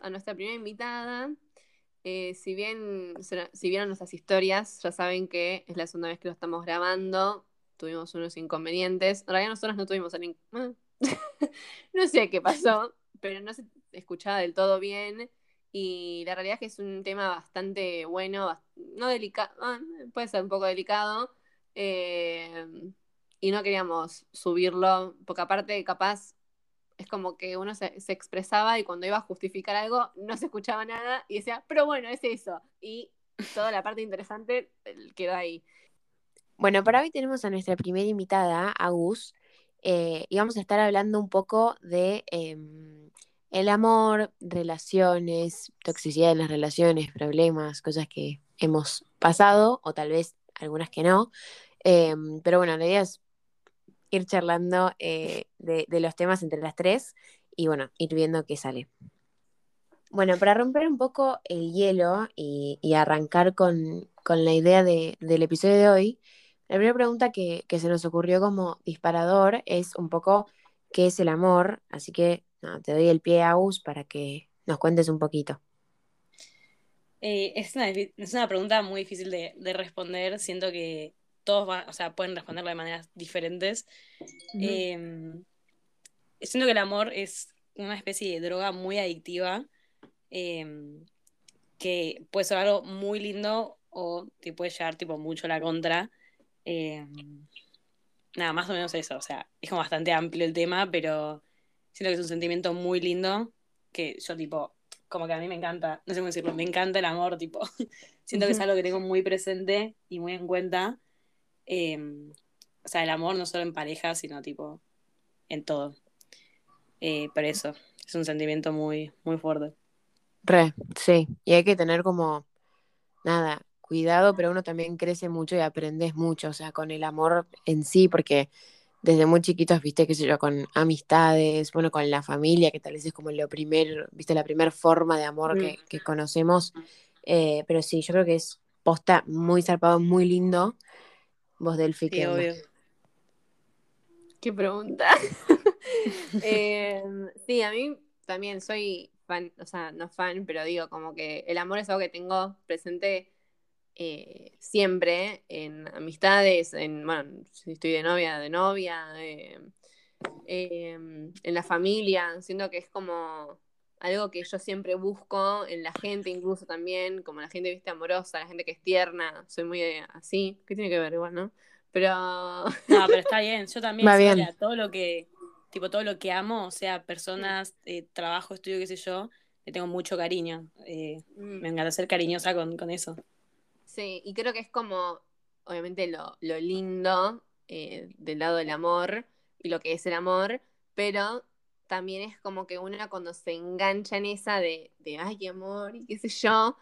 a nuestra primera invitada. Eh, si bien si vieron nuestras historias, ya saben que es la segunda vez que lo estamos grabando. Tuvimos unos inconvenientes. En realidad nosotros no tuvimos el no sé qué pasó, pero no se escuchaba del todo bien. Y la realidad es que es un tema bastante bueno, no delicado, ah, puede ser un poco delicado. Eh, y no queríamos subirlo, porque aparte capaz es como que uno se, expresaba y cuando iba a justificar algo no se escuchaba nada y decía, pero bueno, es eso. Y toda la parte interesante quedó ahí. Bueno, para hoy tenemos a nuestra primera invitada, Agus, eh, y vamos a estar hablando un poco de em, el amor, relaciones, toxicidad en las relaciones, problemas, cosas que hemos pasado o tal vez algunas que no. Em, pero bueno, la idea es ir charlando eh, de, los temas entre las tres y bueno, ir viendo qué sale. Bueno, para romper un poco el hielo y, arrancar con, la idea del episodio de hoy, la primera pregunta que, se nos ocurrió como disparador es un poco qué es el amor, así que te doy el pie, a Aus, para que nos cuentes un poquito. Eh, es, una, pregunta muy difícil de, de responder, siento que todos o sea, pueden responderlo de maneras diferentes. Em, siento que el amor es una especie de droga muy adictiva, em, que puede ser algo muy lindo o te puede llevar tipo mucho a la contra. Em, nada, más o menos eso, o sea, es como bastante amplio el tema, pero siento que es un sentimiento muy lindo que yo tipo, como que a mí me encanta, no sé cómo decirlo, me encanta el amor, tipo, siento que es algo que tengo muy presente y muy en cuenta. Em, o sea, el amor no solo en pareja, sino tipo en todo. Eh, por eso, es un sentimiento muy, muy fuerte. Re, sí. Y hay que tener como, nada, cuidado, pero uno también crece mucho y aprendes mucho, o sea, con el amor en sí, porque desde muy chiquitos, viste, qué sé yo, con amistades, bueno, con la familia, que tal vez es como lo primer, viste, la primera forma de amor que, que conocemos. Eh, pero sí, yo creo que es posta muy zarpado, muy lindo. Vos, Delphi, sí, obvio. Qué pregunta. Em, sí, a mí también soy fan, o sea, no fan, pero digo, como que el amor es algo que tengo presente eh, siempre en amistades, en, bueno, si estoy de novia, de novia, em, en la familia, siento que es como algo que yo siempre busco en la gente, incluso también, como la gente, viste, amorosa, la gente que es tierna, soy muy eh, así, ¿qué tiene que ver igual, no? Pero... No, pero está bien, yo también, Va todo lo que, tipo, todo lo que amo, o sea, personas, eh, trabajo, estudio, qué sé yo, le tengo mucho cariño, eh, mm. me encanta ser cariñosa con, eso. Sí, y creo que es como, obviamente, lo, lo lindo del lado del amor y lo que es el amor, pero también es como que una cuando se engancha en esa de, de ay, amor, y qué sé yo,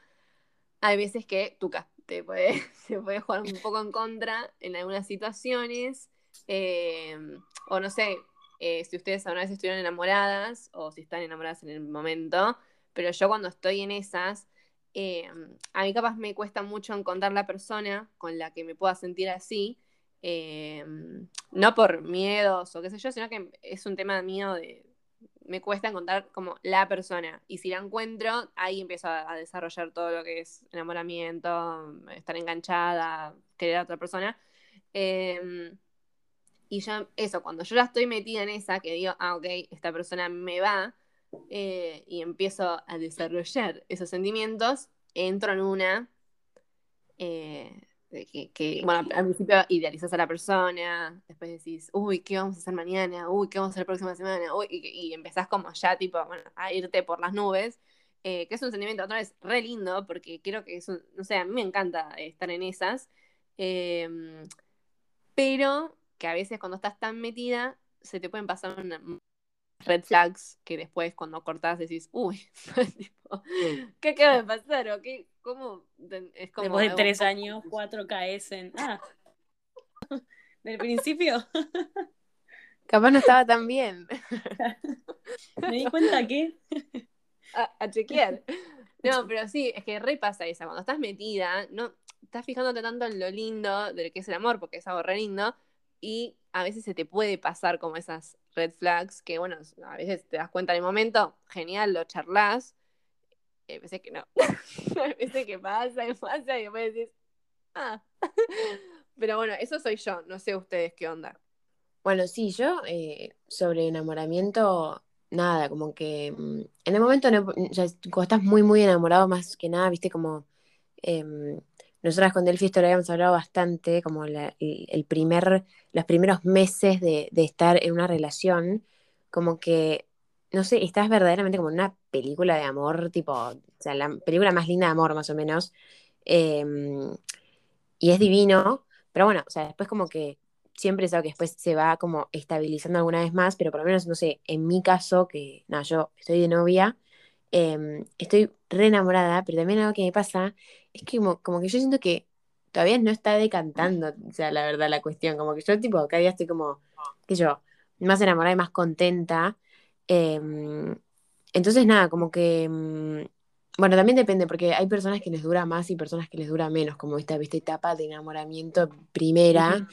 hay veces que tuca, te puede, se puede jugar un poco en contra en algunas situaciones. Eh, o no sé, eh, si ustedes alguna vez estuvieron enamoradas o si están enamoradas en el momento, pero yo cuando estoy en esas, eh, a mí capaz me cuesta mucho encontrar la persona con la que me pueda sentir así. no por miedos o qué sé yo, sino que es un tema mío de, me cuesta encontrar como la persona. Y si la encuentro, ahí empiezo a, desarrollar todo lo que es enamoramiento, estar enganchada, querer a otra persona. Em, y ya, eso, cuando yo ya estoy metida en esa, que digo, ah, ok, esta persona me va, eh, y empiezo a desarrollar esos sentimientos, entro en una eh, que, bueno, al principio idealizas a la persona, después decís, uy, ¿qué vamos a hacer mañana? Uy, ¿qué vamos a hacer la próxima semana? Uy, y, empezás como ya, tipo, bueno, a irte por las nubes, eh, que es un sentimiento otra vez re lindo, porque creo que es un, no sé, a mí me encanta estar en esas, em, pero que a veces cuando estás tan metida, se te pueden pasar una, red flags que después cuando cortás decís, uy, ¿qué acaba de pasar? ¿O qué? ¿Cómo? Es como después de tres años, cuatro caes en... Ah, del principio. Capaz no estaba tan bien. Me di cuenta que... A, chequear. No, pero sí, es que re pasa esa. Cuando estás metida, no estás fijándote tanto en lo lindo de lo que es el amor, porque es algo re lindo, y a veces se te puede pasar como esas red flags que, bueno, a veces te das cuenta en el momento, genial, lo charlas, y veces que no. hay que pasa y pasa y después decís, ah. Pero bueno, eso soy yo, no sé ustedes qué onda. Bueno, sí, yo eh, sobre enamoramiento, nada, como que mm, en el momento, no, ya, estás muy, muy enamorado, más que nada, viste, como em, nosotras con Delphi esto lo habíamos hablado bastante, como el, primer, los primeros meses de estar en una relación, como que, no sé, estás verdaderamente como en una película de amor, tipo, o sea, la película más linda de amor, más o menos, em, y es divino, pero bueno, o sea, después como que siempre es algo que después se va como estabilizando alguna vez más, pero por lo menos, no sé, en mi caso, que, nada, yo estoy de novia, em, estoy re enamorada, pero también algo que me pasa es que como, como que yo siento que todavía no está decantando, o sea, la verdad, la cuestión, como que yo tipo, cada día estoy como, qué sé yo, más enamorada y más contenta. Em, entonces, nada, como que, mm, bueno, también depende, porque hay personas que les dura más y personas que les dura menos, como esta, esta etapa de enamoramiento primera.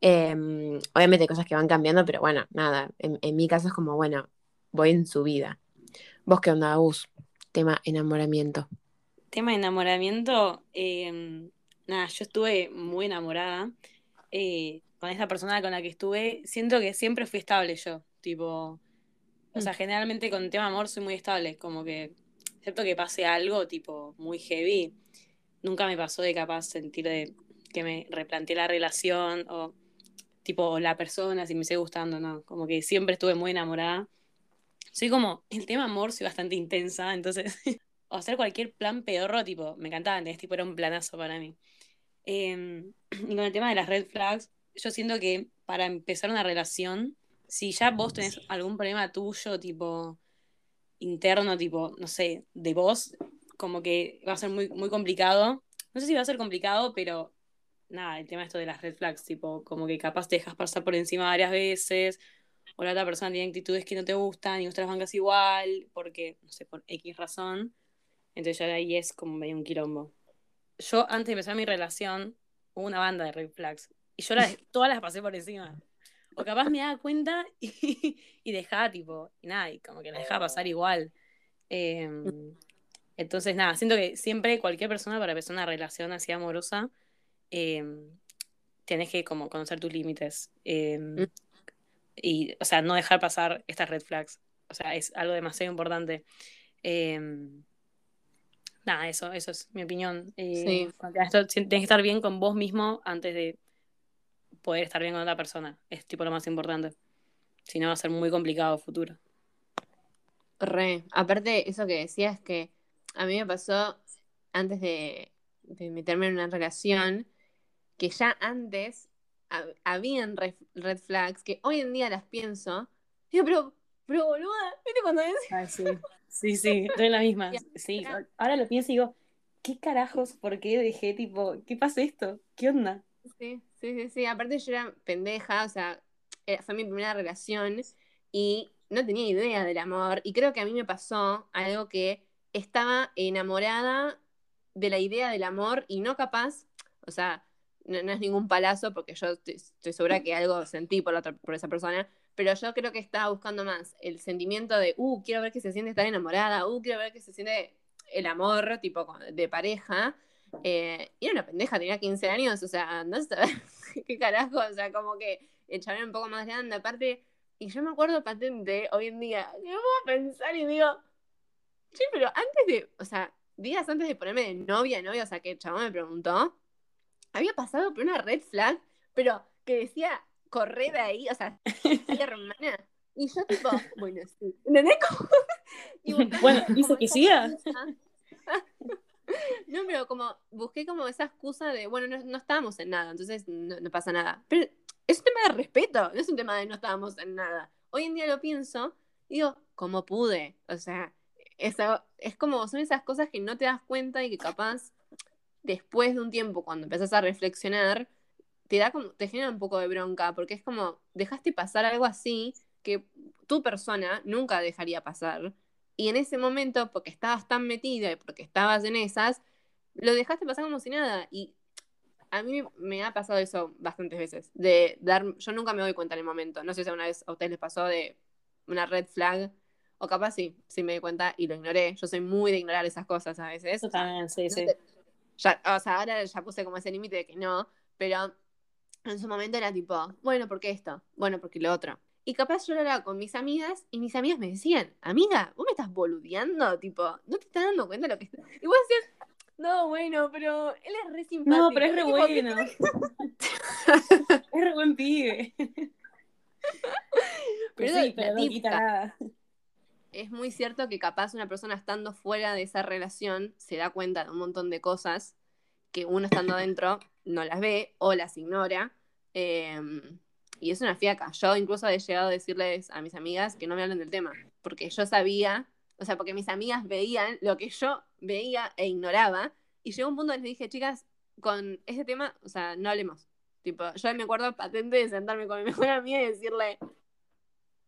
Em, obviamente hay cosas que van cambiando, pero bueno, nada, en, en mi caso es como, bueno, voy en su vida. ¿Vos qué onda, Gus? Tema enamoramiento. Tema enamoramiento, eh, nada, yo estuve muy enamorada eh, con esta persona con la que estuve. Siento que siempre fui estable yo, tipo, o sea, generalmente con el tema amor soy muy estable, como que, excepto que pase algo, tipo, muy heavy, nunca me pasó de capaz sentir de que me replanteé la relación o tipo la persona, si me sigue gustando, no, como que siempre estuve muy enamorada. Soy como, el tema amor soy bastante intensa, entonces, o hacer cualquier plan pedorro, tipo, me encantaba, ¿entendés? Tipo, era un planazo para mí. Eh, y con el tema de las red flags, yo siento que para empezar una relación, si ya vos tenés algún problema tuyo, tipo, interno, tipo, no sé, de vos, como que va a ser muy, muy complicado. No sé si va a ser complicado, pero nada, el tema esto de las red flags, tipo, como que capaz te dejas pasar por encima varias veces, o la otra persona tiene actitudes que no te gustan y vos te las bancas igual, porque, no sé, por X razón. Entonces ya de ahí es como medio un quilombo. Yo, antes de empezar mi relación, hubo una banda de red flags. Y yo las, todas las pasé por encima. O capaz me daba cuenta y, y dejaba, tipo, y nada, y como que la dejaba pasar igual. Eh, entonces, nada, siento que siempre cualquier persona para empezar una relación así amorosa, eh, tenés que como conocer tus límites. Eh, y, o sea, no dejar pasar estas red flags. O sea, es algo demasiado importante. Eh, nada, eso, eso es mi opinión. Eh, Sí. tienes que estar bien con vos mismo antes de poder estar bien con otra persona. Es tipo lo más importante. Si no, va a ser muy complicado el futuro. Re. Aparte, eso que decías es que a mí me pasó antes de, de meterme en una relación, que ya antes hab- habían red, red flags que hoy en día las pienso. Digo, pero, pero boluda, ¿viste cuando decís? sí. sí, sí, estoy en la misma. Sí, ahora lo pienso y digo, ¿qué carajos? ¿Por qué dejé tipo, qué pasa esto? ¿Qué onda? Sí, sí, sí. Aparte yo era pendeja, o sea, fue mi primera relación y no tenía idea del amor. Y creo que a mí me pasó algo que estaba enamorada de la idea del amor y no capaz, o sea, no, es ningún palazo porque yo estoy, estoy segura que algo sentí por, la otra, por esa persona, pero yo creo que estaba buscando más el sentimiento de, uh, quiero ver qué se siente estar enamorada, uh, quiero ver qué se siente el amor, tipo, de pareja. Eh, y era una pendeja, tenía 15 años, o sea, no sé qué carajo, o sea, como que el era un poco más grande, aparte, y yo me acuerdo patente hoy en día, que me a pensar y digo, sí, pero antes de, o sea, días antes de ponerme de novia, novia, o sea, que el chabón me preguntó, había pasado por una red flag, pero que decía, corre de ahí, o sea, hermana. Y yo tipo, bueno, sí. ¿Entendés? Como- Bueno, dice que siga. No, pero como busqué como esa excusa de, bueno, no, no estábamos en nada, entonces no, no pasa nada. Pero es un tema de respeto, no es un tema de no estábamos en nada. Hoy en día lo pienso y digo, ¿cómo pude? O sea, eso, es como, son esas cosas que no te das cuenta y que capaz después de un tiempo, cuando empezás a reflexionar, te da como, te genera un poco de bronca, porque es como, dejaste pasar algo así que tu persona nunca dejaría pasar. Y en ese momento, porque estabas tan metida y porque estabas en esas, lo dejaste pasar como si nada. Y a mí me ha pasado eso bastantes veces. De dar, yo nunca me doy cuenta en el momento. No sé si una vez a ustedes les pasó de una red flag O capaz sí, sí me di cuenta y lo ignoré. Yo soy muy de ignorar esas cosas a veces. Eso también, sí, sí. Ya, o sea, ahora ya puse como ese límite de que no, pero en su momento era tipo, bueno, ¿por qué esto? Bueno, porque lo otro. Y capaz yo era con mis amigas y mis amigas me decían, amiga, ¿vos me estás boludeando? Tipo, ¿no te estás dando cuenta de lo que está? Y vos decías, no, bueno, pero él es re simpático. No, pero es re bueno. es re buen pibe. Pero, sí, la pero no quita nada. es muy cierto que capaz una persona estando fuera de esa relación se da cuenta de un montón de cosas que uno estando adentro no las ve o las ignora. eh, y es una fiaca. Yo incluso he llegado a decirles a mis amigas que no me hablen del tema, porque yo sabía, o sea, porque mis amigas veían lo que yo veía e ignoraba, y llegó un punto en que les dije, chicas, con este tema, o sea, no hablemos. Tipo, yo me acuerdo patente de sentarme con mi mejor amiga y decirle,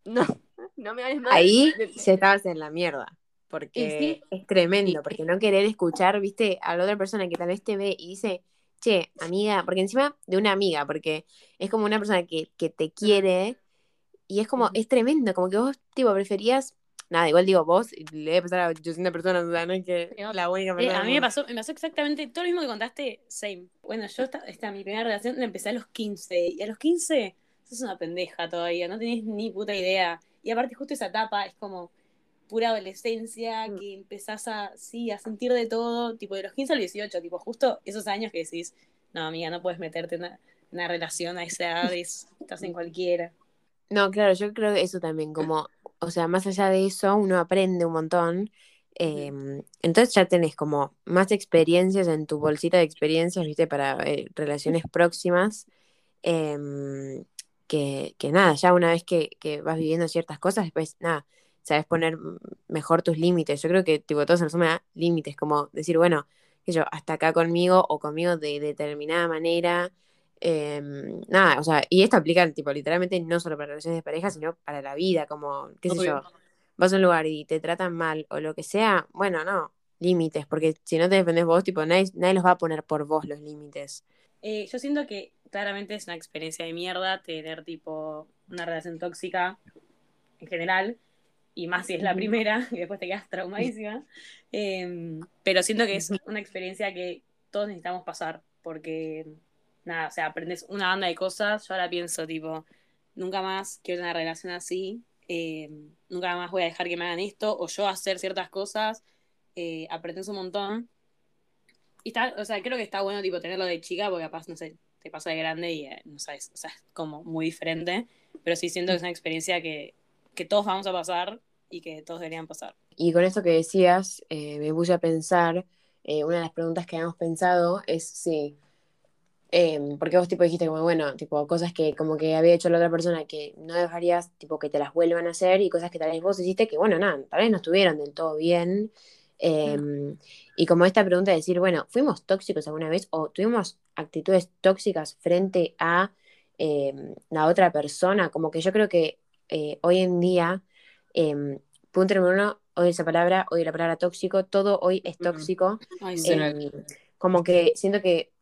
no, no me hables más. Ahí ya estabas en la mierda. Porque sí. es tremendo, porque no querer escuchar, viste, a la otra persona que tal vez te ve y dice, che, amiga, porque encima de una amiga, porque es como una persona que, que te quiere y es como, es tremendo, como que vos, tipo, preferías, nada, igual digo vos, y le debe pasar a 800 personas, o sea, no es que la única Eh, persona. a mí me pasó, me pasó exactamente todo lo mismo que contaste, same. Bueno, yo esta, esta mi primera relación la empecé a los 15 y a los 15 sos una pendeja todavía, no tenés ni puta idea. Y aparte justo esa etapa es como pura adolescencia, Mm. que empezás a, sí, a sentir de todo, tipo de los 15 al 18, tipo justo esos años que decís, no amiga, no puedes meterte en una, una relación a esa edad, es- estás en cualquiera. No, claro, yo creo que eso también, como, o sea, más allá de eso, uno aprende un montón. em, entonces ya tenés como más experiencias en tu bolsita de experiencias, viste, para eh, relaciones próximas. em, que, que nada, ya una vez que, que vas viviendo ciertas cosas, después nada, sabes poner mejor tus límites. Yo creo que tipo todo se resume a límites, como decir, bueno, que yo, hasta acá conmigo o conmigo de determinada manera. em, nada, o sea, y esto aplica tipo literalmente no solo para relaciones de pareja, sino para la vida, como, qué sé yo, vas a un lugar y te tratan mal o lo que sea, bueno, no, límites, porque si no te defendés vos, tipo, nadie, nadie los va a poner por vos los límites. Eh, yo siento que claramente es una experiencia de mierda tener tipo una relación tóxica en general, y más si es la primera, y después te quedas traumadísima. Eh, pero siento que es una experiencia que todos necesitamos pasar, porque nada, o sea, aprendes una banda de cosas. Yo ahora pienso, tipo, nunca más quiero tener una relación así, eh, nunca más voy a dejar que me hagan esto, o yo hacer ciertas cosas. Eh, aprendes un montón. Y está, o sea, creo que está bueno tipo tenerlo de chica, porque capaz, no sé, te pasa de grande y eh, no sabes, o sea, es como muy diferente. Pero sí siento que es una experiencia que, que todos vamos a pasar y que todos deberían pasar. Y con esto que decías, eh, me puse a pensar, eh, una de las preguntas que habíamos pensado es si, em, porque vos tipo dijiste como, bueno, tipo cosas que como que había hecho la otra persona que no dejarías, tipo que te las vuelvan a hacer y cosas que tal vez vos hiciste que, bueno, nada, tal vez no estuvieron del todo bien. Em, Y como esta pregunta de decir, bueno, ¿fuimos tóxicos alguna vez o tuvimos actitudes tóxicas frente a em, la otra persona? Como que yo creo que eh, hoy en día, em, punto número uno, odio esa palabra, odio la palabra tóxico, todo hoy es Mm. tóxico. Ay, sí. Em, como que siento que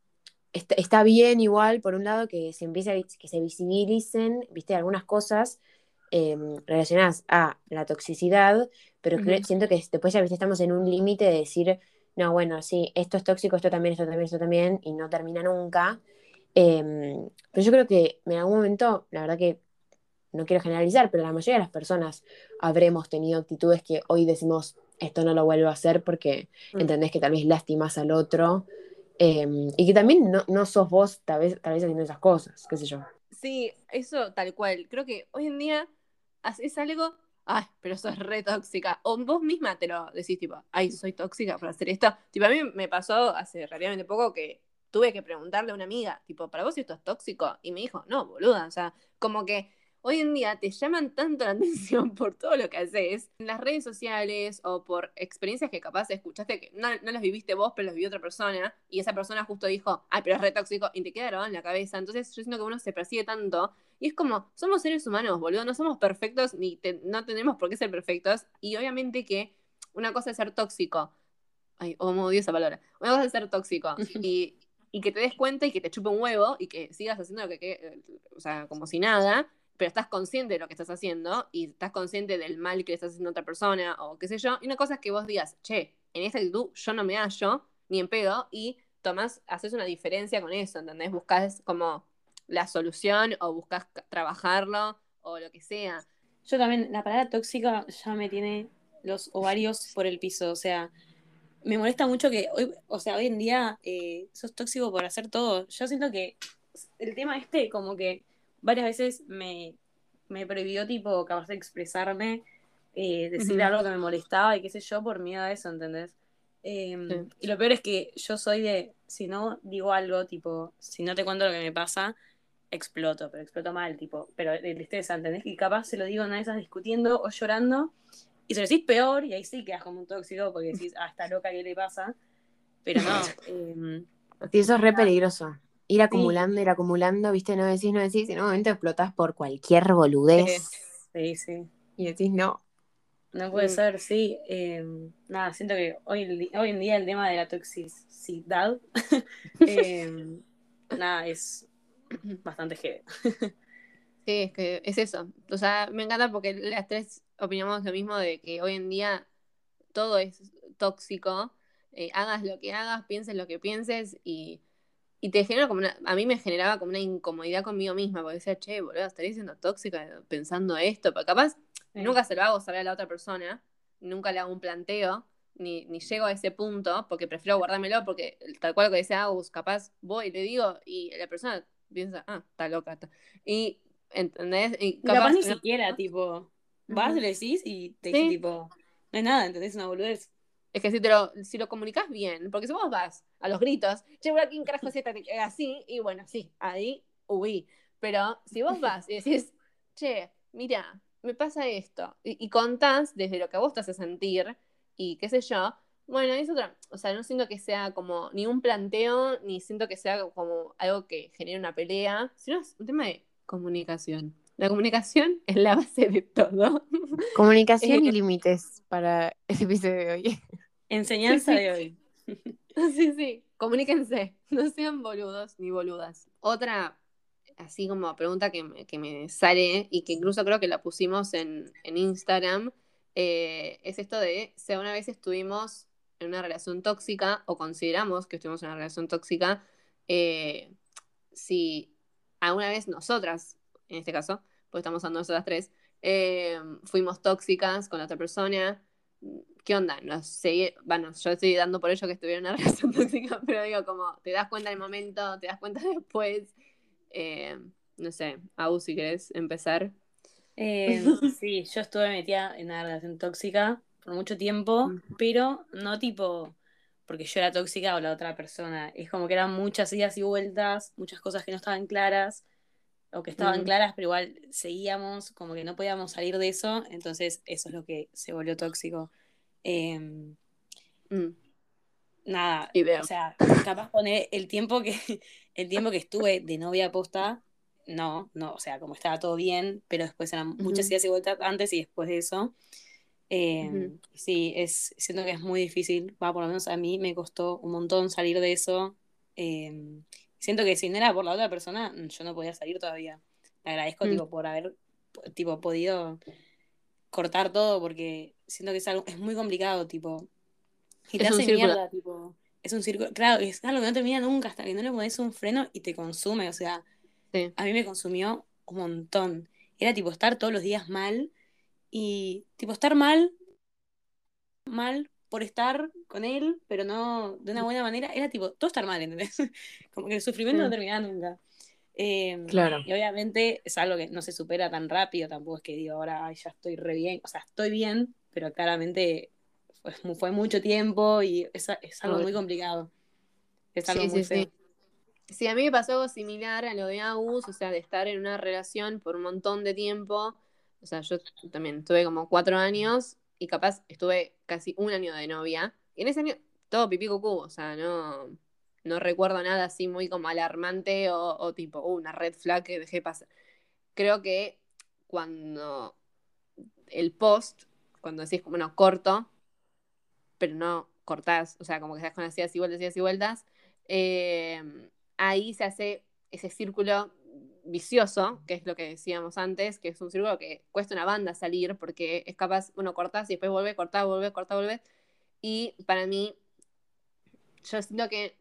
está, está bien igual, por un lado, que se empiece a, que se visibilicen, viste, algunas cosas em, relacionadas a la toxicidad, pero siento que después ya, viste, estamos en un límite de decir, no, bueno, sí, esto es tóxico, esto también, esto también, esto también, y no termina nunca. Pero yo creo que en algún momento, la verdad que no quiero generalizar, pero la mayoría de las personas habremos tenido actitudes que hoy decimos, esto no lo vuelvo a hacer porque Mm. entendés que tal vez lastimas al otro em, y que también no, no sos vos tal vez, tal vez haciendo esas cosas, qué sé yo. Sí, eso tal cual. Creo que hoy en día haces algo, ay, pero sos re tóxica. O vos misma te lo decís, tipo, ay, soy tóxica por hacer esto. Tipo, a mí me pasó hace relativamente poco que tuve que preguntarle a una amiga, tipo, ¿para vos esto es tóxico? Y me dijo, no, boluda. O sea, como que hoy en día te llaman tanto la atención por todo lo que haces en las redes sociales o por experiencias que capaz escuchaste que no, no las viviste vos, pero las vivió otra persona y esa persona justo dijo, ay, pero es re tóxico y te queda grabado en la cabeza. Entonces yo siento que uno se persigue tanto y es como, somos seres humanos, boludo, no somos perfectos ni te- no tenemos por qué ser perfectos y obviamente que una cosa es ser tóxico. Ay, oh, odio esa palabra. Una cosa es ser tóxico y, y que te des cuenta y que te chupe un huevo y que sigas haciendo lo que, que- o sea, como si nada. Pero estás consciente de lo que estás haciendo y estás consciente del mal que le estás haciendo a otra persona o qué sé yo. Y una cosa es que vos digas, che, en esta actitud yo no me hallo ni en pedo y tomás, haces una diferencia con eso, ¿entendés? Buscás como la solución o buscas trabajarlo o lo que sea. Yo también, la palabra tóxica ya me tiene los ovarios por el piso, o sea, me molesta mucho que hoy, o sea, hoy en día eh, sos tóxico por hacer todo. Yo siento que el tema este, como que varias veces me, me prohibió, tipo, capaz de expresarme, eh, decir algo que me molestaba y qué sé yo, por miedo a eso, ¿entendés? Em, y lo peor es que yo soy de, si no digo algo, tipo, si no te cuento lo que me pasa, exploto, pero exploto mal, tipo, pero de tristeza, ¿entendés? Y capaz se lo digo una vez esas discutiendo o llorando, y se lo decís peor, y ahí sí quedas como un tóxico porque decís, ah, está loca, ¿qué le pasa? Pero no. eh, sí, eso es re peligroso. Ir acumulando, ir acumulando, viste, no decís, no decís, y en un momento explotás por cualquier boludez. Sí, sí. Y decís, no. No puede ser, sí. Eh, nada, siento que hoy, hoy en día el tema de la toxicidad, eh, nada, es bastante heavy. Sí, es que es eso. O sea, me encanta porque las tres opinamos lo mismo de que hoy en día todo es tóxico. Eh, hagas lo que hagas, pienses lo que pienses y, te genera como una, a mí me generaba como una incomodidad conmigo misma, porque decía, che, boludo, estaría siendo tóxica pensando esto, pero capaz nunca se lo hago saber a la otra persona, nunca le hago un planteo, ni, ni llego a ese punto, porque prefiero guardármelo, porque tal cual lo que decía Agus, capaz voy y le digo, y la persona piensa, ah, está loca. Y, ¿entendés? Y capaz, ni siquiera, tipo, vas, le decís y te dice, tipo, no es nada, ¿entendés? Una boludez. Es que si, te lo, si lo comunicas bien, porque si vos vas a los gritos, che, ¿quién carajo es así? Y bueno, sí, ahí uy. Pero si vos vas y decís, che, mira, me pasa esto, y, y contás desde lo que vos te hace sentir, y qué sé yo, bueno, es otra, o sea, no siento que sea como ni un planteo, ni siento que sea como algo que genere una pelea, sino es un tema de comunicación. La comunicación es la base de todo. Comunicación y límites para ese episodio de hoy. Enseñanza de hoy. Sí, sí, comuníquense, no sean boludos ni boludas. Otra, así como pregunta que me, que me sale y que incluso creo que la pusimos en, en Instagram, eh, es esto de si una vez estuvimos en una relación tóxica o consideramos que estuvimos en una relación tóxica, eh, si alguna vez nosotras, en este caso, pues estamos hablando nosotras tres, eh, fuimos tóxicas con la otra persona, ¿qué onda? Bueno, yo estoy dando por ello que estuviera en una relación tóxica, pero digo, como te das cuenta en el momento, te das cuenta después. Eh, no sé, Abu, si querés empezar. sí, yo estuve metida en una relación tóxica por mucho tiempo, pero no tipo porque yo era tóxica o la otra persona. Es como que eran muchas idas y vueltas, muchas cosas que no estaban claras, o que estaban claras, pero igual seguíamos, como que no podíamos salir de eso, entonces eso es lo que se volvió tóxico. Em, mm. Nada, o sea, capaz poner el tiempo que el tiempo que estuve de novia posta, no, no, o sea, como estaba todo bien, pero después eran muchas idas y vueltas antes y después de eso. Em, sí, es, siento que es muy difícil, va, por lo menos a mí me costó un montón salir de eso. Em, siento que si no era por la otra persona, yo no podía salir todavía. Le agradezco mm. tipo, por haber tipo, podido cortar todo porque siento que es algo, es muy complicado, tipo. Y te hace mierda, tipo. Es un círculo. Claro, es algo que no termina nunca hasta que no le pones un freno y te consume. O sea, a mí me consumió un montón. Era tipo estar todos los días mal y tipo estar mal, mal por estar con él, pero no de una buena manera, era tipo todo estar mal, ¿entendés? Como que el sufrimiento no terminaba nunca. Em, claro. Y obviamente es algo que no se supera tan rápido, tampoco es que digo ahora ya estoy re bien, o sea, estoy bien, pero claramente fue, mucho tiempo y es, es algo muy complicado. Es algo muy feo. Sí. a mí me pasó algo similar a lo de Agus, o sea, de estar en una relación por un montón de tiempo o sea, yo también tuve como cuatro años y capaz estuve casi un año de novia. Y en ese año todo pipí cucú, o sea, no, no recuerdo nada así muy como alarmante o, tipo uh, una red flag que dejé pasar. Creo que cuando el post, cuando decís como no, corto, pero no cortás, o sea, como que estás con así, y vueltas, y vueltas, eh, ahí se hace ese círculo vicioso, que es lo que decíamos antes, que es un círculo que cuesta una banda salir porque es capaz, uno cortas y después vuelve, corta, vuelve, corta, vuelve. Y para mí, yo siento que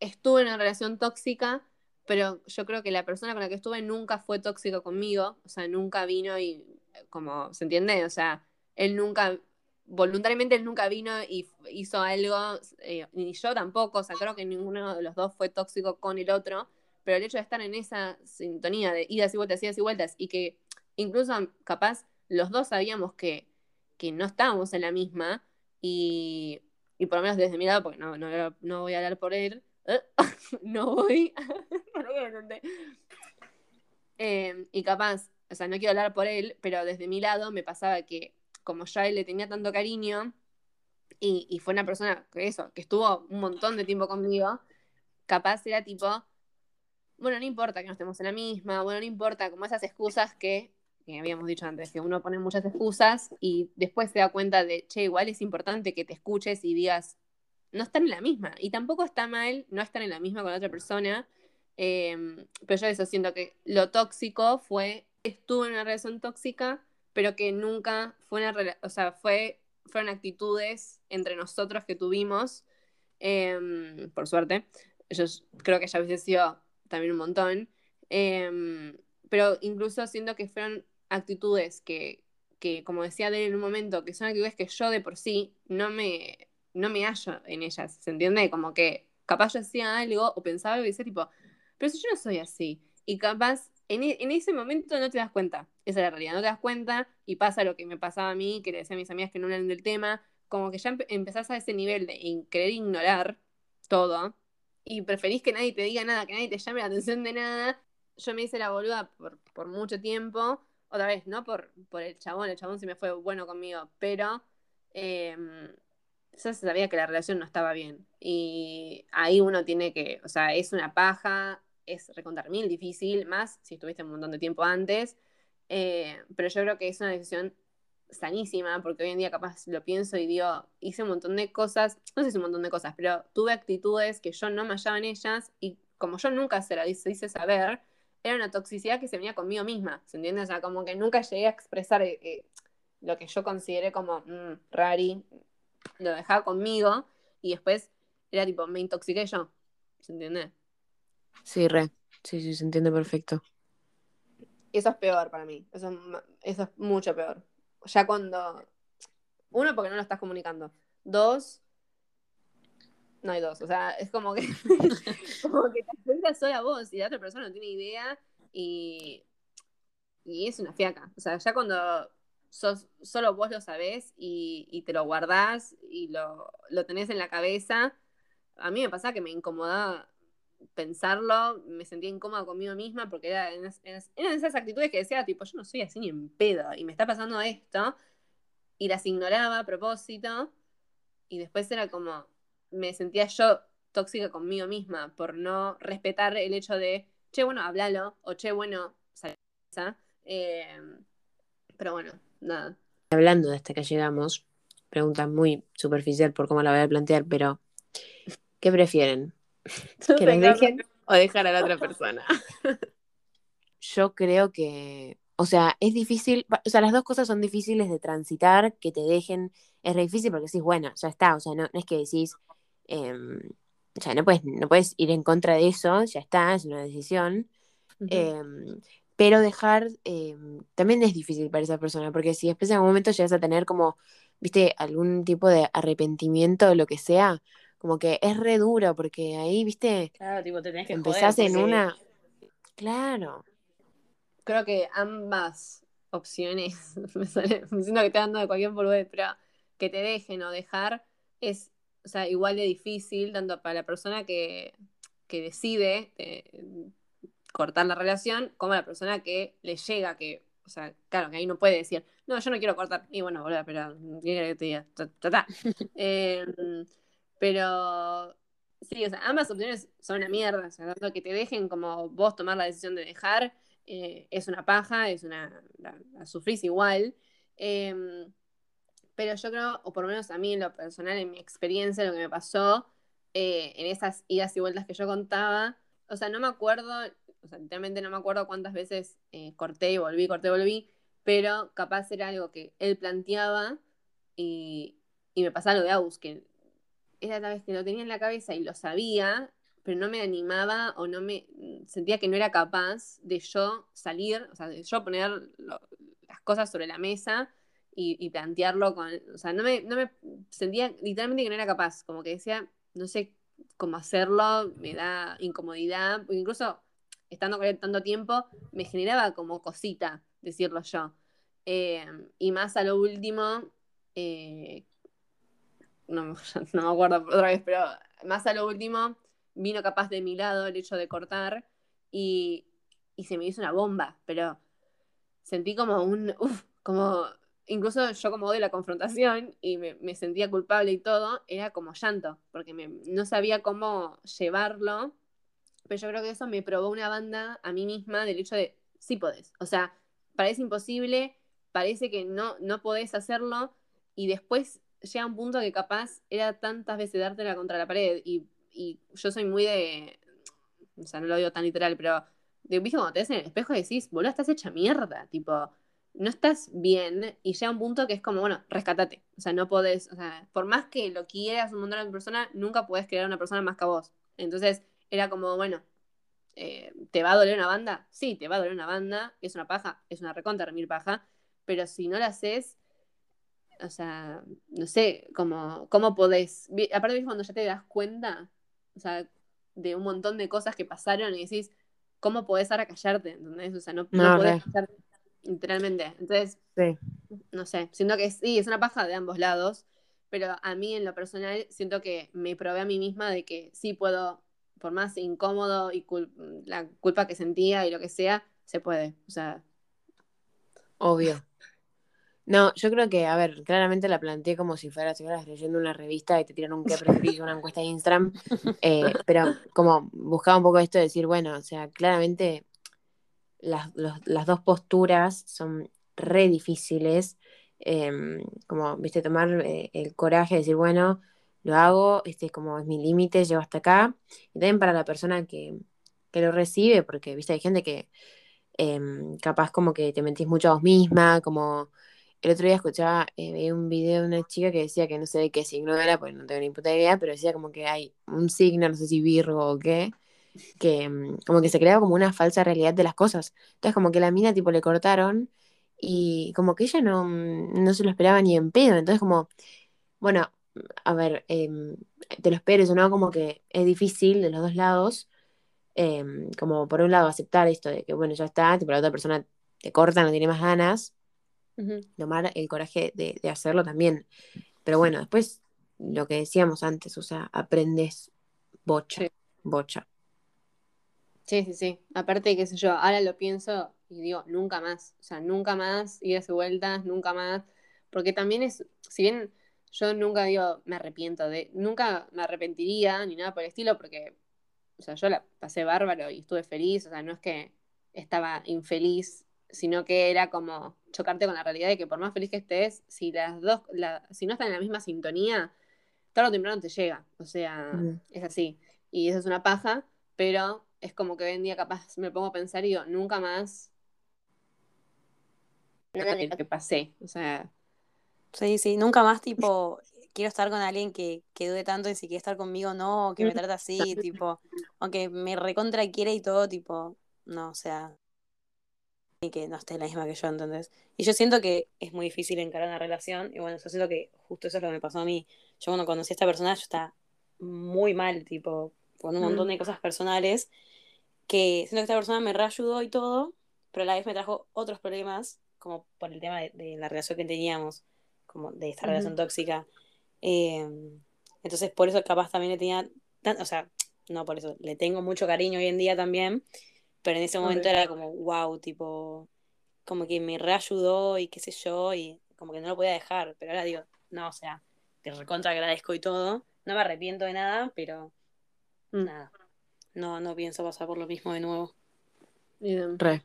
estuve en una relación tóxica, pero yo creo que la persona con la que estuve nunca fue tóxica conmigo, o sea, nunca vino y como, ¿se entiende? O sea, él nunca, voluntariamente él nunca vino y hizo algo, eh, ni yo tampoco, o sea, creo que ninguno de los dos fue tóxico con el otro, pero el hecho de estar en esa sintonía de idas y vueltas, idas y vueltas, y que incluso capaz los dos sabíamos que, que no estábamos en la misma, y, y, por lo menos desde mi lado, porque no, no, no voy a hablar por él, no voy, eh, y capaz, o sea, no quiero hablar por él, pero desde mi lado me pasaba que como ya él le tenía tanto cariño, y, y fue una persona eso, que estuvo un montón de tiempo conmigo, capaz era tipo, bueno, no importa que no estemos en la misma, bueno, no importa, como esas excusas que, habíamos dicho antes, que uno pone muchas excusas y después se da cuenta de, che, igual es importante que te escuches y digas, no están en la misma. Y tampoco está mal no estar en la misma con otra persona. Em, pero yo eso siento que lo tóxico fue, estuve en una relación tóxica, pero que nunca fue una o sea, fue, fueron actitudes entre nosotros que tuvimos, em, por suerte. Yo creo que ya hubiese sido también un montón. Em, pero incluso siento que fueron actitudes que, que, como decía de en un momento, que son actitudes que yo de por sí no me, no me hallo en ellas, ¿se entiende? Como que capaz yo hacía algo o pensaba algo y decía tipo, pero si yo no soy así. Y capaz en, e, en, ese momento no te das cuenta, esa es la realidad, no te das cuenta y pasa lo que me pasaba a mí, que le decía a mis amigas que no eran del tema, como que ya empezás a ese nivel de querer ignorar todo y preferís que nadie te diga nada, que nadie te llame la atención de nada. Yo me hice la boluda por, por mucho tiempo, otra vez, no por, por el chabón, el chabón sí me fue bueno conmigo, pero eh, yo sabía que la relación no estaba bien. Y ahí uno tiene que, o sea, es una paja, es recontar mil difícil, más si estuviste un montón de tiempo antes. Eh, pero yo creo que es una decisión sanísima, porque hoy en día capaz lo pienso y digo, hice un montón de cosas, no sé si un montón de cosas, pero tuve actitudes que yo no me hallaba en ellas y como yo nunca se la hice, saber, era una toxicidad que se venía conmigo misma, ¿se entiende? O sea, como que nunca llegué a expresar eh, eh, lo que yo consideré como mm, rari, lo dejaba conmigo y después era tipo, me intoxiqué yo, ¿se entiende? Sí, re, sí, sí, se entiende perfecto. Eso es peor para mí, eso, eso es mucho peor ya cuando. Uno, porque no lo estás comunicando. Dos, no hay dos. O sea, es como que, como que te enfrentas solo a vos y la otra persona no tiene idea y, y es una fiaca. O sea, ya cuando sos, solo vos lo sabés y, y te lo guardás y lo, lo, tenés en la cabeza, a mí me pasa que me incomodaba pensarlo, me sentía incómoda conmigo misma porque era, eran esas actitudes que decía, tipo, yo no soy así ni en pedo y me está pasando esto y las ignoraba a propósito y después era como, me sentía yo tóxica conmigo misma por no respetar el hecho de, che, bueno, háblalo o che, bueno, salsa. Eh, pero bueno, nada. Hablando de hasta que llegamos, pregunta muy superficial por cómo la voy a plantear, pero ¿qué prefieren? Que nos dejen o dejar a la otra persona. Yo creo que, o sea, es difícil, o sea, las dos cosas son difíciles de transitar, que te dejen, es re difícil porque decís, bueno, ya está, o sea, no, es que decís, em, o sea, no puedes, no puedes ir en contra de eso, ya está, es una decisión. Em, pero dejar em, también es difícil para esa persona, porque si después en algún momento llegas a tener como, viste, algún tipo de arrepentimiento o lo que sea, como que es re duro porque ahí, viste, claro, tipo, te tenés que empezás en una... Claro. Creo que ambas opciones, me, siento que estoy dando de cualquier boludez, pero que te dejen o dejar es, o sea, igual de difícil, tanto para la persona que, que decide eh, cortar la relación, como la persona que le llega, que, o sea, claro, que ahí no puede decir, no, yo no quiero cortar, y bueno, boludo, pero, ¿qué que te diga? eh, pero sí, o sea, ambas opciones son una mierda. O sea, tanto que te dejen como vos tomar la decisión de dejar, eh, es una paja, es una. la, sufrís igual. Em, pero yo creo, o por lo menos a mí en lo personal, en mi experiencia, lo que me pasó eh, en esas idas y vueltas que yo contaba, o sea, no me acuerdo o sea, literalmente no me acuerdo cuántas veces eh, corté y volví, corté y volví, pero capaz era algo que él planteaba y, y me pasaba lo de Agus, que era tal vez que lo tenía en la cabeza y lo sabía, pero no me animaba o no me sentía que no era capaz de yo salir, o sea, de yo poner las cosas sobre la mesa y, plantearlo con, o sea, no me, no me sentía literalmente que no era capaz, como que decía, no sé cómo hacerlo, me da incomodidad, incluso estando con él tanto tiempo, me generaba como cosita decirlo yo. Eh, y más a lo último, eh, no, me acuerdo otra vez, pero más a lo último vino capaz de mi lado el hecho de cortar y, y se me hizo una bomba, pero sentí como un, uf, como, incluso yo como de la confrontación y me, me, sentía culpable y todo, era como llanto, porque no sabía cómo llevarlo, pero yo creo que eso me probó una banda a mí misma del hecho de, sí podés, o sea, parece imposible, parece que no, no podés hacerlo y después llega un punto que capaz era tantas veces dártela contra la pared y, y yo soy muy de, o sea, no lo digo tan literal, pero de, viste cuando te ves en el espejo y decís, boludo, estás hecha mierda, tipo, no estás bien y llega un punto que es como, bueno, rescatate, o sea, no podés, o sea, por más que lo quieras un montón de persona, nunca puedes crear una persona más que vos. Entonces era como, bueno, eh, ¿te va a doler una banda? Sí, te va a doler una banda, es una paja, es una recontra remir paja, pero si no la haces, o sea, no sé, cómo, cómo podés, aparte cuando ya te das cuenta, o sea, de un montón de cosas que pasaron y decís, ¿cómo podés ahora callarte? ¿Entendés? O sea, no, no, podés callarte, literalmente. Entonces, no sé, siento que sí, es una paja de ambos lados, pero a mí en lo personal siento que me probé a mí misma de que sí puedo, por más incómodo y la culpa que sentía y lo que sea, se puede. O sea. Obvio. No, yo creo que, a ver, claramente la planteé como si fueras, leyendo una revista y te tiran un qué preferís, una encuesta de Instagram, eh, pero como buscaba un poco esto de decir, bueno, o sea, claramente las, las dos posturas son re difíciles, em, como, viste, tomar eh, el coraje de decir, bueno, lo hago, este es como es mi límite, llego hasta acá, y también para la persona que, que lo recibe, porque, viste, hay gente que em, capaz como que te mentís mucho a vos misma, como el otro día escuchaba, eh, un video de una chica que decía que no sé de qué signo era, pues no tengo ni puta idea, pero decía como que hay un signo, no sé si Virgo o qué, que mm, como que se creaba como una falsa realidad de las cosas. Entonces como que la mina tipo le cortaron y como que ella no, mm, no se lo esperaba ni en pedo. Entonces como, bueno, a ver, em, te lo esperes o no, como que es difícil de los dos lados. Em, como por un lado aceptar esto de que bueno, ya está, tipo la otra persona te corta, no tiene más ganas, tomar el coraje de, hacerlo también. Pero bueno, después lo que decíamos antes, o sea, aprendes bocha, bocha. Sí, sí, sí. Aparte, qué sé yo, ahora lo pienso y digo, nunca más. O sea, nunca más ir a vueltas, nunca más. Porque también es, si bien yo nunca digo, me arrepiento de, nunca me arrepentiría ni nada por el estilo, porque, o sea, yo la pasé bárbaro y estuve feliz, o sea, no es que estaba infeliz sino que era como chocarte con la realidad de que por más feliz que estés, si las dos, si no están en la misma sintonía, tarde o temprano te llega. O sea, es así. Y eso es una paja, pero es como que hoy en día capaz me pongo a pensar y digo, nunca más que pasé. O sea. Sí, sí, nunca más tipo quiero estar con alguien que, que dude tanto y si quiere estar conmigo no, que me trata así, tipo, aunque me recontra quiere y todo, tipo, no, o sea, y que no esté la misma que yo, ¿entendés? Y yo siento que es muy difícil encarar una relación, y bueno, yo siento que justo eso es lo que me pasó a mí. Yo cuando conocí a esta persona, yo estaba muy mal, tipo, con un montón mm. de cosas personales, que siento que esta persona me reayudó y todo, pero a la vez me trajo otros problemas, como por el tema de, la relación que teníamos, como de esta relación tóxica. Em, entonces, por eso capaz también le tenía, o sea, no por eso, le tengo mucho cariño hoy en día también, pero en ese momento era como, wow, tipo, como que me reayudó y qué sé yo, y como que no lo podía dejar. Pero ahora digo, no, o sea, te recontra agradezco y todo. No me arrepiento de nada, pero mm. nada. No, no pienso pasar por lo mismo de nuevo. Re.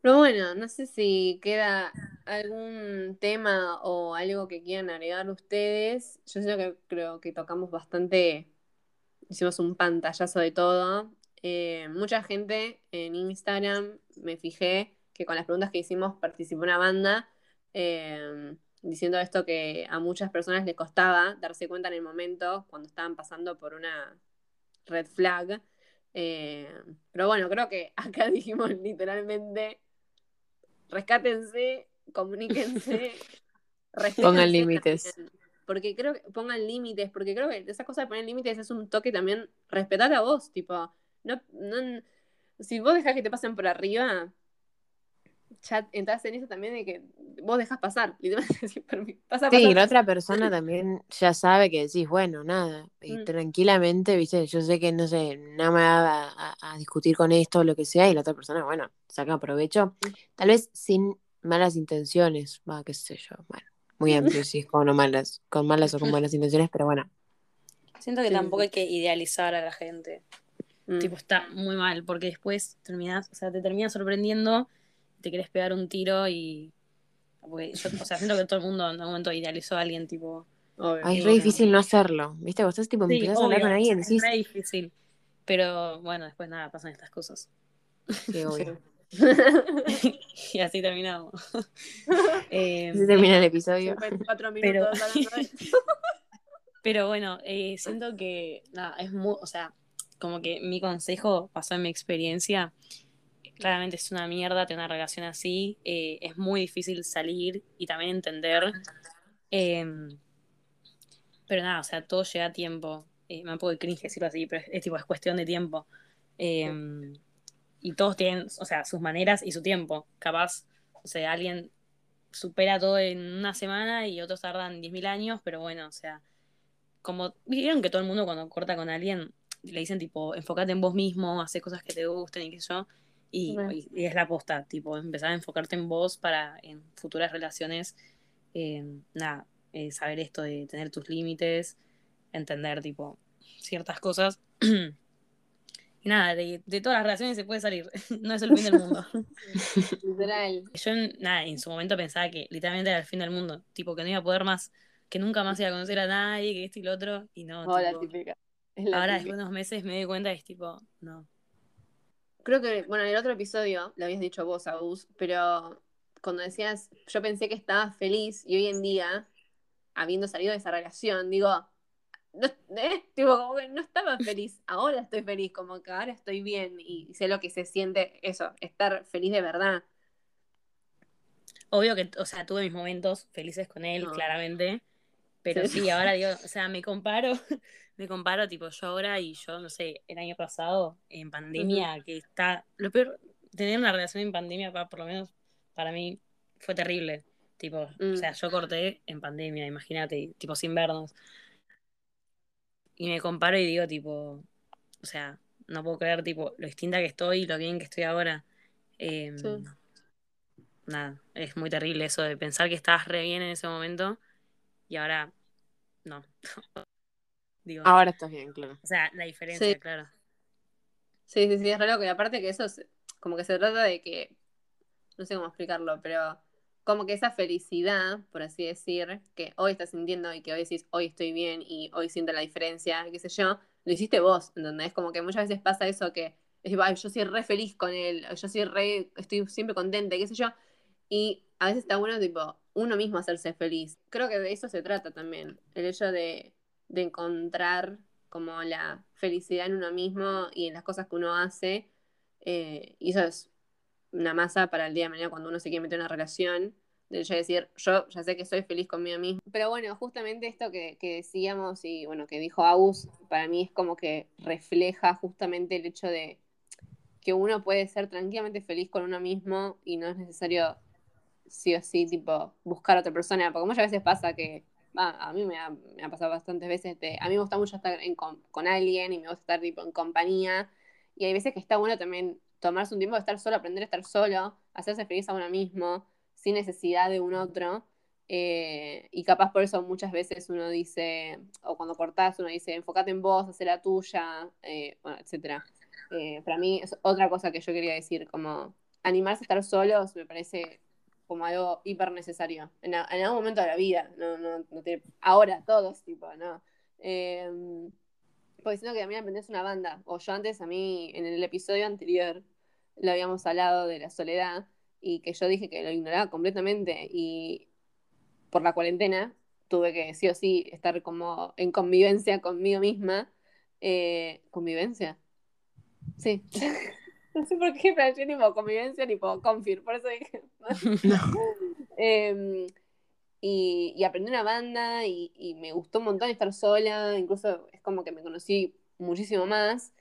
Pero bueno, no sé si queda algún tema o algo que quieran agregar ustedes. Yo sé que creo que tocamos bastante, hicimos un pantallazo de todo. Eh, mucha gente en Instagram, me fijé que con las preguntas que hicimos participó una banda eh, diciendo esto que a muchas personas les costaba darse cuenta en el momento cuando estaban pasando por una red flag. Eh, pero bueno, creo que acá dijimos literalmente, rescátense, comuníquense, pongan límites. Porque creo que pongan límites, porque creo que esa cosa de poner límites es un toque también, respetate a vos, tipo, no, no, si vos dejás que te pasen por arriba, ya entras en eso también de que vos dejas pasar, pasa, sí, la otra persona también ya sabe que decís, bueno, nada, y mm. tranquilamente, viste, yo sé que, no sé, nada me va a, discutir con esto o lo que sea, y la otra persona, bueno, saca provecho, mm. tal vez sin malas intenciones, va, qué sé yo, bueno, muy amplio si es con, malas, con malas o con buenas intenciones, pero bueno. Siento que tampoco hay que idealizar a la gente. Mm. Tipo, está muy mal, porque después terminas, o sea, te terminas sorprendiendo, te quieres pegar un tiro y. Porque yo, o sea, siento que todo el mundo en algún momento idealizó a alguien, tipo. Ay, es re difícil no hacerlo, ¿viste? Vos estás tipo, sí, a hablar con alguien Es re difícil. Pero bueno, después nada, pasan estas cosas. Sí, obvio. y así terminamos. eh, así termina el episodio. pero, pero bueno, eh, siento que nada, es muy, o sea, como que mi consejo pasó en mi experiencia. Claramente es una mierda tener una relación así. Eh, es muy difícil salir y también entender. Em, pero nada, o sea, todo llega a tiempo. Eh, me puedo cringe decirlo así, pero es, tipo, es cuestión de tiempo. Em, y todos tienen, o sea, sus maneras y su tiempo. Capaz, o sea, alguien supera todo en una semana y otros tardan 10.000 años, pero bueno, o sea, como vieron que todo el mundo cuando corta con alguien le dicen tipo, enfócate en vos mismo, hace cosas que te gusten y que yo. Y, es la aposta, tipo, empezar a enfocarte en vos para en futuras relaciones, eh, nada, eh, saber esto de tener tus límites, entender, tipo, ciertas cosas. y nada, de, todas las relaciones se puede salir, no es el fin del mundo. Literal. Yo, nada, en su momento pensaba que literalmente era el fin del mundo, tipo, que no iba a poder más, que nunca más iba a conocer a nadie, que esto y lo otro, y no. Hola, típica. Ahora, después de unos meses, me di cuenta y es tipo, no. Creo que, bueno, en el otro episodio lo habías dicho vos, Agus, pero cuando decías, yo pensé que estaba feliz y hoy en día, habiendo salido de esa relación, digo, no, ¿eh? tipo, como que no estaba feliz, ahora estoy feliz, como que ahora estoy bien y sé lo que se siente eso, estar feliz de verdad. Obvio que, o sea, tuve mis momentos felices con él, claramente, pero sí. ahora digo, o sea, me comparo me comparo, tipo, yo ahora y yo, no sé, el año pasado, en pandemia, que está. Lo peor, tener una relación en pandemia, por lo menos para mí, fue terrible. Tipo, o mm. sea, yo corté en pandemia, imagínate, tipo, sin vernos. Y me comparo y digo, tipo, o sea, no puedo creer, tipo, lo distinta que estoy y lo bien que estoy ahora. Em, nada, es muy terrible eso de pensar que estabas re bien en ese momento y ahora no. Ahora estás bien, claro. O sea, la diferencia, claro. Sí, sí, sí, es raro que aparte que eso es como que se trata de que, no sé cómo explicarlo, pero como que esa felicidad, por así decir, que hoy estás sintiendo y que hoy decís, hoy estoy bien y hoy siento la diferencia, qué sé yo, lo hiciste vos, ¿entendés? Como que muchas veces pasa eso que es yo soy re feliz con él, yo soy re, estoy siempre contenta, qué sé yo, y a veces está bueno, tipo, uno mismo hacerse feliz. Creo que de eso se trata también, el hecho de de encontrar como la felicidad en uno mismo y en las cosas que uno hace. Eh, y eso es una masa para el día de mañana cuando uno se quiere meter en una relación. De hecho decir, yo ya sé que soy feliz conmigo mismo. Pero bueno, justamente esto que, decíamos y bueno, que dijo Agus, para mí es como que refleja justamente el hecho de que uno puede ser tranquilamente feliz con uno mismo y no es necesario sí o sí, tipo, buscar a otra persona. Porque muchas veces pasa que a mí me ha, pasado bastantes veces, a mí me gusta mucho estar con, alguien y me gusta estar tipo en compañía, y hay veces que está bueno también tomarse un tiempo de estar solo, aprender a estar solo, hacerse feliz a uno mismo, sin necesidad de un otro, eh, y capaz por eso muchas veces uno dice, o cuando cortás uno dice, enfócate en vos, hacer la tuya, eh, etc. Eh, para mí es otra cosa que yo quería decir, como animarse a estar solos me parece como algo hiper necesario en, algún momento de la vida, no, no, no ahora todos, tipo, no. Em, porque siento que también aprendes una banda. O yo antes, a mí, en el episodio anterior, lo habíamos hablado de la soledad y que yo dije que lo ignoraba completamente y por la cuarentena tuve que sí o sí estar como en convivencia conmigo misma. Eh, ¿Convivencia? Sí. no sé por qué, pero yo tipo convivencia, tipo confir, por eso dije. no. Em, y, y, aprendí una banda y, y, me gustó un montón estar sola, incluso es como que me conocí muchísimo más.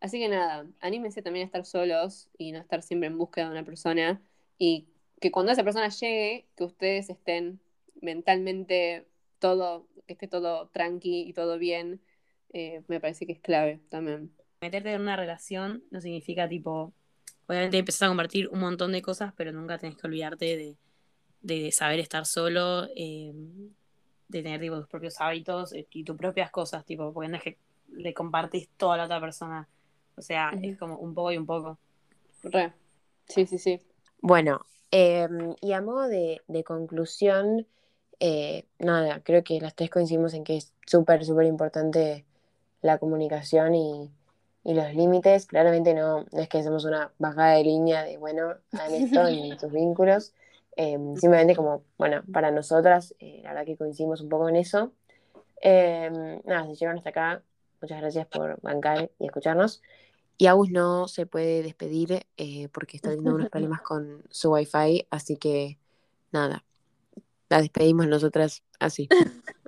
Así que nada, anímense también a estar solos y no estar siempre en búsqueda de una persona y que cuando esa persona llegue, que ustedes estén mentalmente todo, que esté todo tranqui y todo bien, eh, me parece que es clave también. Meterte en una relación no significa tipo, obviamente empezás a compartir un montón de cosas, pero nunca tenés que olvidarte de, de saber estar solo, eh, de tener tipo tus propios hábitos eh, y tus propias cosas, tipo, porque no es que le compartís toda a la otra persona. O sea, es como un poco y un poco. Re. Sí, sí, sí. Bueno, em, y a modo de, de conclusión, eh, nada, creo que las tres coincidimos en que es súper, súper importante la comunicación y, y los límites. Claramente no, no, es que hacemos una bajada de línea de, bueno, hagan esto en sus vínculos. Em, simplemente como, bueno, para nosotras, eh, la verdad que coincidimos un poco en eso. Em, nada, si llegaron hasta acá, muchas gracias por bancar y escucharnos. Y Agus no se puede despedir eh, porque está teniendo unos problemas con su wifi, así que nada, la despedimos nosotras así.